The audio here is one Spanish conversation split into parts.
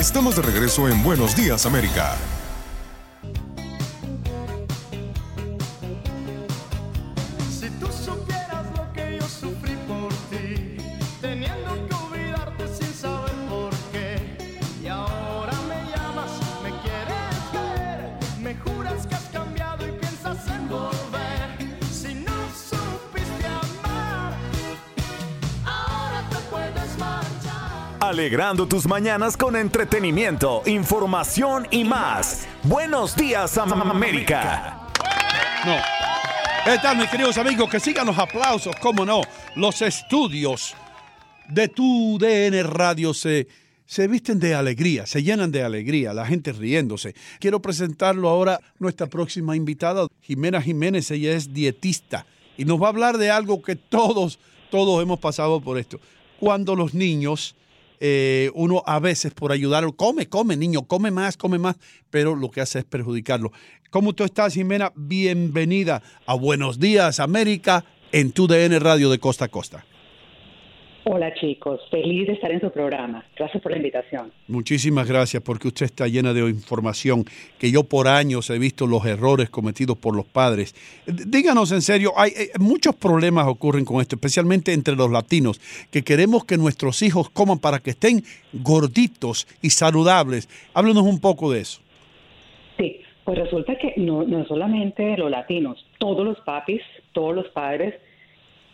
Estamos de regreso en Buenos Días América. Alegrando tus mañanas con entretenimiento, información y más. Buenos días, Am- América. No. ¿Qué tal, mis queridos amigos? Que sigan los aplausos, cómo no. Los estudios de tu DN Radio se, se visten de alegría, se llenan de alegría, la gente riéndose. Quiero presentarlo ahora nuestra próxima invitada, Jimena Jiménez. Ella es dietista y nos va a hablar de algo que todos, todos hemos pasado por esto. Cuando los niños, eh, uno a veces por ayudarlo, come, come, niño, come más, come más, pero lo que hace es perjudicarlo. ¿Cómo tú estás, Jimena? Bienvenida a Buenos Días, América, en tu DN Radio de Costa a Costa. Hola chicos, feliz de estar en su programa. Gracias por la invitación. Muchísimas gracias porque usted está llena de información que yo por años he visto los errores cometidos por los padres. Díganos en serio, hay eh, muchos problemas ocurren con esto, especialmente entre los latinos, que queremos que nuestros hijos coman para que estén gorditos y saludables. Háblenos un poco de eso. Sí, pues resulta que no, no solamente los latinos, todos los papis, todos los padres,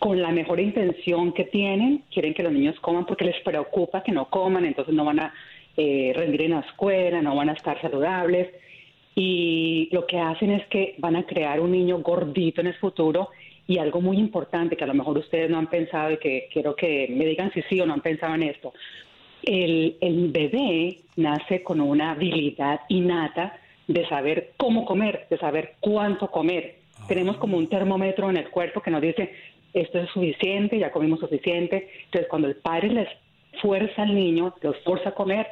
con la mejor intención que tienen, quieren que los niños coman porque les preocupa que no coman, entonces no van a eh, rendir en la escuela, no van a estar saludables. Y lo que hacen es que van a crear un niño gordito en el futuro y algo muy importante que a lo mejor ustedes no han pensado y que quiero que me digan si sí o no han pensado en esto. El, el bebé nace con una habilidad innata de saber cómo comer, de saber cuánto comer. Tenemos como un termómetro en el cuerpo que nos dice esto es suficiente, ya comimos suficiente. Entonces, cuando el padre les fuerza al niño, los fuerza a comer,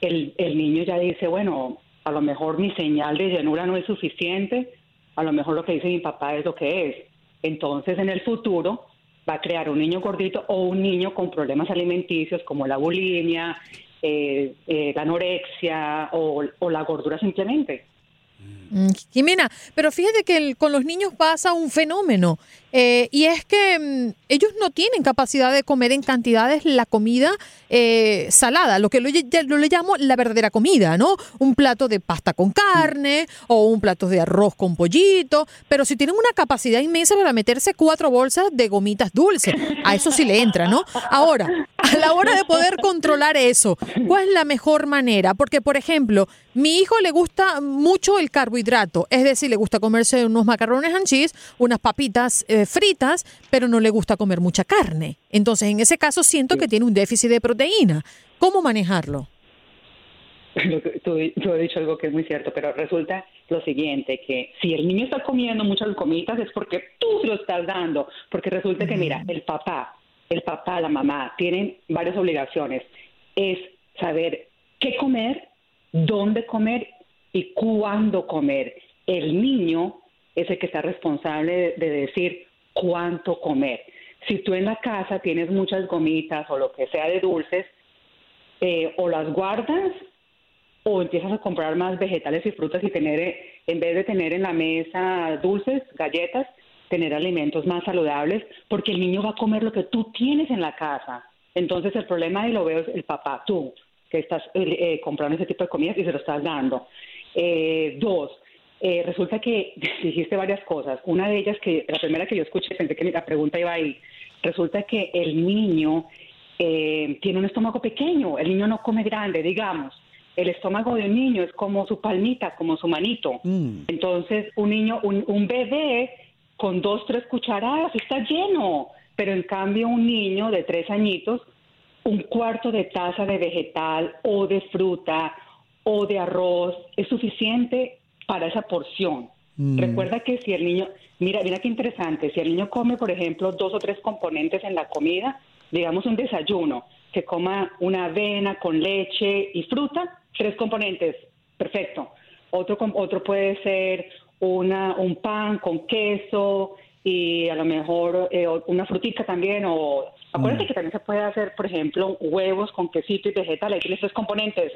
el, el niño ya dice, bueno, a lo mejor mi señal de llenura no es suficiente, a lo mejor lo que dice mi papá es lo que es. Entonces, en el futuro va a crear un niño gordito o un niño con problemas alimenticios como la bulimia, eh, eh, la anorexia o, la gordura simplemente. Mm, Jimena, pero fíjate que con los niños pasa un fenómeno eh, y es que mm, ellos no tienen capacidad de comer en cantidades la comida eh, salada, lo que lo, yo le llamo la verdadera comida, ¿no? Un plato de pasta con carne o un plato de arroz con pollito, pero si tienen una capacidad inmensa para meterse cuatro bolsas de gomitas dulces, a eso sí le entra, ¿no? Ahora, a la hora de poder controlar eso, ¿cuál es la mejor manera? Porque, por ejemplo, mi hijo le gusta mucho el carbohidrato, es decir, le gusta comerse unos macarrones and cheese, unas papitas eh, fritas, pero no le gusta comer mucha carne. Entonces, en ese caso, siento que tiene un déficit de proteína. ¿Cómo manejarlo? Tú, tú has dicho algo que es muy cierto, pero resulta lo siguiente, que si el niño está comiendo muchas gomitas es porque tú se lo estás dando, porque resulta que, mira, el papá, el papá, la mamá, tienen varias obligaciones. Es saber qué comer, dónde comer y cuándo comer. El niño es el que está responsable de, de decir cuánto comer. Si tú en la casa tienes muchas gomitas o lo que sea de dulces, eh, o las guardas o empiezas a comprar más vegetales y frutas y tener, en vez de tener en la mesa dulces, galletas, tener alimentos más saludables, porque el niño va a comer lo que tú tienes en la casa. Entonces el problema, y lo veo, es el papá, tú, que estás eh, eh, comprando ese tipo de comidas y se lo estás dando. Dos, eh, resulta que dijiste varias cosas. Una de ellas, que la primera que yo escuché, pensé que la pregunta iba ahí. Resulta que el niño eh, tiene un estómago pequeño, el niño no come grande, digamos. El estómago de un niño es como su palmita, como su manito. Entonces, un niño, un, un bebé con dos, tres cucharadas está lleno, pero en cambio un niño de tres añitos, un cuarto de taza de vegetal o de fruta o de arroz es suficiente para esa porción. Mm. Recuerda que si el niño, mira, mira qué interesante, si el niño come, por ejemplo, dos o tres componentes en la comida, digamos un desayuno, que coma una avena con leche y fruta, tres componentes, perfecto. Otro, otro puede ser una, un pan con queso y a lo mejor eh, una frutita también o acuérdate que también se puede hacer, por ejemplo, huevos con quesito y vegetal, ahí tienes tres componentes.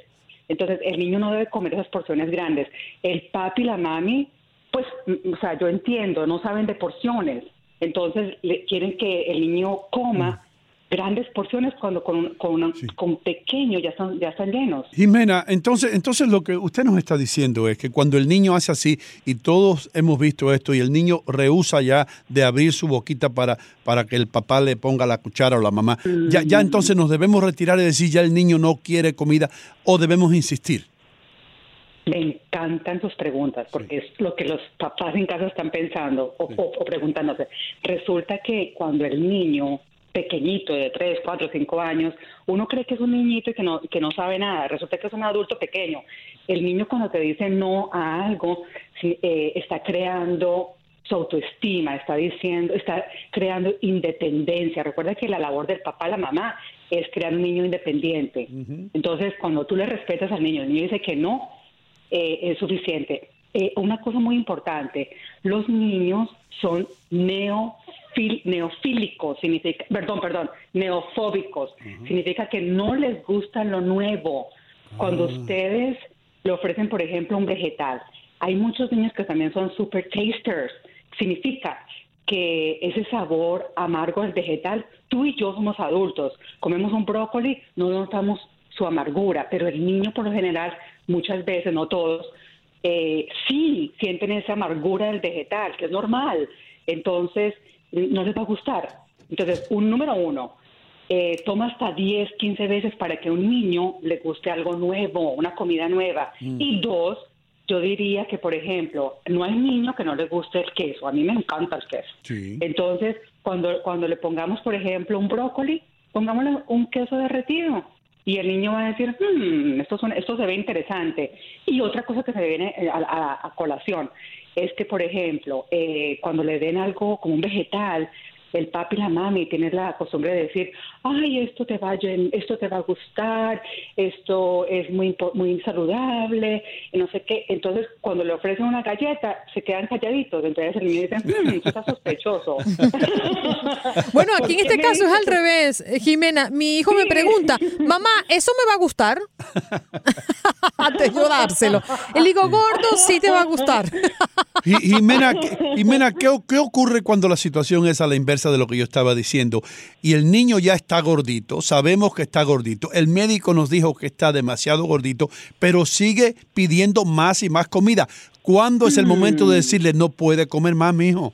Entonces, el niño no debe comer esas porciones grandes. El papi y la mami, pues, mm, o sea, yo entiendo, no saben de porciones. Entonces, le, quieren que el niño coma grandes porciones cuando con, con, una- con pequeño ya están, ya están llenos. Jimena, entonces, entonces lo que usted nos está diciendo es que cuando el niño hace así, y todos hemos visto esto, y el niño rehúsa ya de abrir su boquita para, para que el papá le ponga la cuchara o la mamá, ya, ya entonces nos debemos retirar y decir ya el niño no quiere comida o debemos insistir. Me encantan sus preguntas porque es lo que los papás en casa están pensando o, o- o preguntándose. Resulta que cuando el niño pequeñito de 3, 4, 5 años, uno cree que es un niñito y que no, que no sabe nada. Resulta que es un adulto pequeño. El niño cuando te dice no a algo, eh, está creando su autoestima, está diciendo, está creando independencia. Recuerda que la labor del papá, la mamá, es crear un niño independiente. Entonces, cuando tú le respetas al niño, el niño dice que no, eh, es suficiente. Eh, una cosa muy importante, los niños son neofil- neofílicos, significa, perdón, perdón, neofóbicos, significa que no les gusta lo nuevo. Cuando ustedes le ofrecen, por ejemplo, un vegetal, hay muchos niños que también son super tasters, significa que ese sabor amargo del vegetal, tú y yo somos adultos, comemos un brócoli, no notamos su amargura, pero el niño por lo general, muchas veces, no todos, eh, sí sienten esa amargura del vegetal, que es normal, entonces no les va a gustar. Entonces, un número uno, eh, toma hasta 10, 15 veces para que a un niño le guste algo nuevo, una comida nueva. Mm. Y dos, yo diría que, por ejemplo, no hay niño que no le guste el queso. A mí me encanta el queso. Entonces, cuando, cuando le pongamos, por ejemplo, un brócoli, pongámosle un queso derretido. Y el niño va a decir, "Hmm, esto, suena- esto se ve interesante. Y otra cosa que se viene eh, a, a- a colación es que, por ejemplo, eh, cuando le den algo como un vegetal, el papi y la mami tienen la costumbre de decir, ay, esto te va esto te va a gustar, esto es muy, muy saludable, y no sé qué. Entonces, cuando le ofrecen una galleta, se quedan calladitos. Entonces el niño dice, "Mm, está sospechoso. Bueno, aquí en ¿Por qué este caso es al revés, eh, Jimena. Mi hijo me pregunta, mamá, ¿eso me va a gustar? Antes de yo dárselo. Y le digo, gordo, sí te va a gustar. Ji- Jimena, ¿qué- Jimena ¿qué, qué ocurre cuando la situación es a la inversa de lo que yo estaba diciendo? Y el niño ya está gordito, sabemos que está gordito, el médico nos dijo que está demasiado gordito, pero sigue pidiendo más y más comida. ¿Cuándo es el momento de decirle no puede comer más, mi hijo?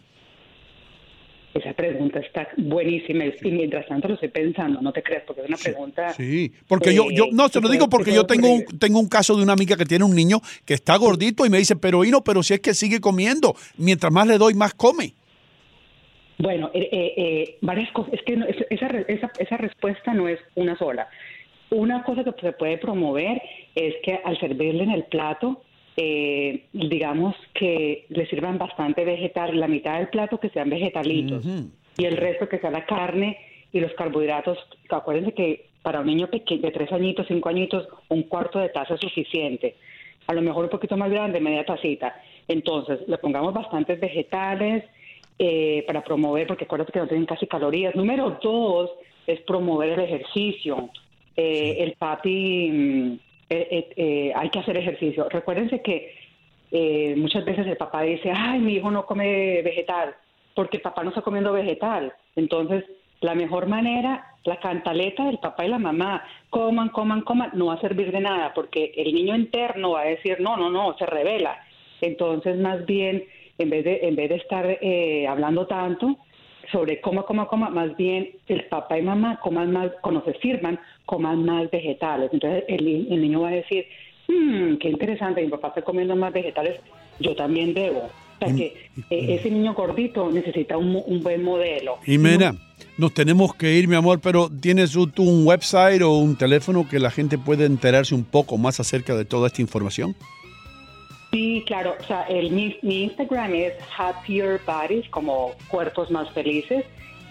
Esa pregunta está buenísima y mientras tanto lo estoy pensando, no te creas, porque es una pregunta... Sí, porque yo, yo, eh, no, se lo digo que porque yo tengo un, tengo un caso de una amiga que tiene un niño que está gordito y me dice, pero Hino, pero si es que sigue comiendo, mientras más le doy, más come. Bueno, eh, eh, eh, varias cosas. Es que no- es- esa, esa, esa respuesta no es una sola. Una cosa que se puede promover es que al servirle en el plato, eh, digamos que le sirvan bastante vegetal, la mitad del plato que sean vegetalitos y el resto que sea la carne y los carbohidratos. Acuérdense que para un niño pequeño de tres añitos, cinco añitos, un cuarto de taza es suficiente. A lo mejor un poquito más grande, media tacita. Entonces, le pongamos bastantes vegetales eh, para promover, porque acuérdate que no tienen casi calorías. Número dos es promover el ejercicio. Eh, El papi, mm, eh, eh, eh, hay que hacer ejercicio. Recuérdense que muchas veces el papá dice, ay, mi hijo no come vegetal, porque el papá no está comiendo vegetal. Entonces, la mejor manera, la cantaleta del papá y la mamá, coman, coman, coman, no va a servir de nada, porque el niño interno va a decir, no, no, no, se revela. Entonces, más bien, en vez de, en vez de estar eh, hablando tanto sobre coma, coma, coma, más bien el papá y mamá coman más, cuando se sirvan, coman más vegetales. Entonces, el, el niño va a decir, "Mm, qué interesante, mi papá está comiendo más vegetales, yo también debo. O sea que eh, ese niño gordito necesita un, un buen modelo. Jimena, nos tenemos que ir, mi amor, pero ¿tienes tú tú un website o un teléfono que la gente pueda enterarse un poco más acerca de toda esta información? Sí, claro. O sea, el, mi, mi Instagram es Happier Bodies, como cuerpos más felices.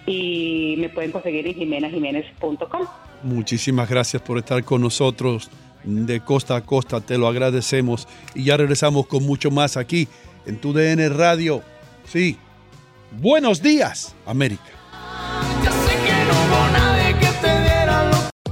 Y me pueden conseguir en jimenajiménez.com. Muchísimas gracias por estar con nosotros de costa a costa, te lo agradecemos y ya regresamos con mucho más aquí en tu DN Radio. Sí, buenos días, América.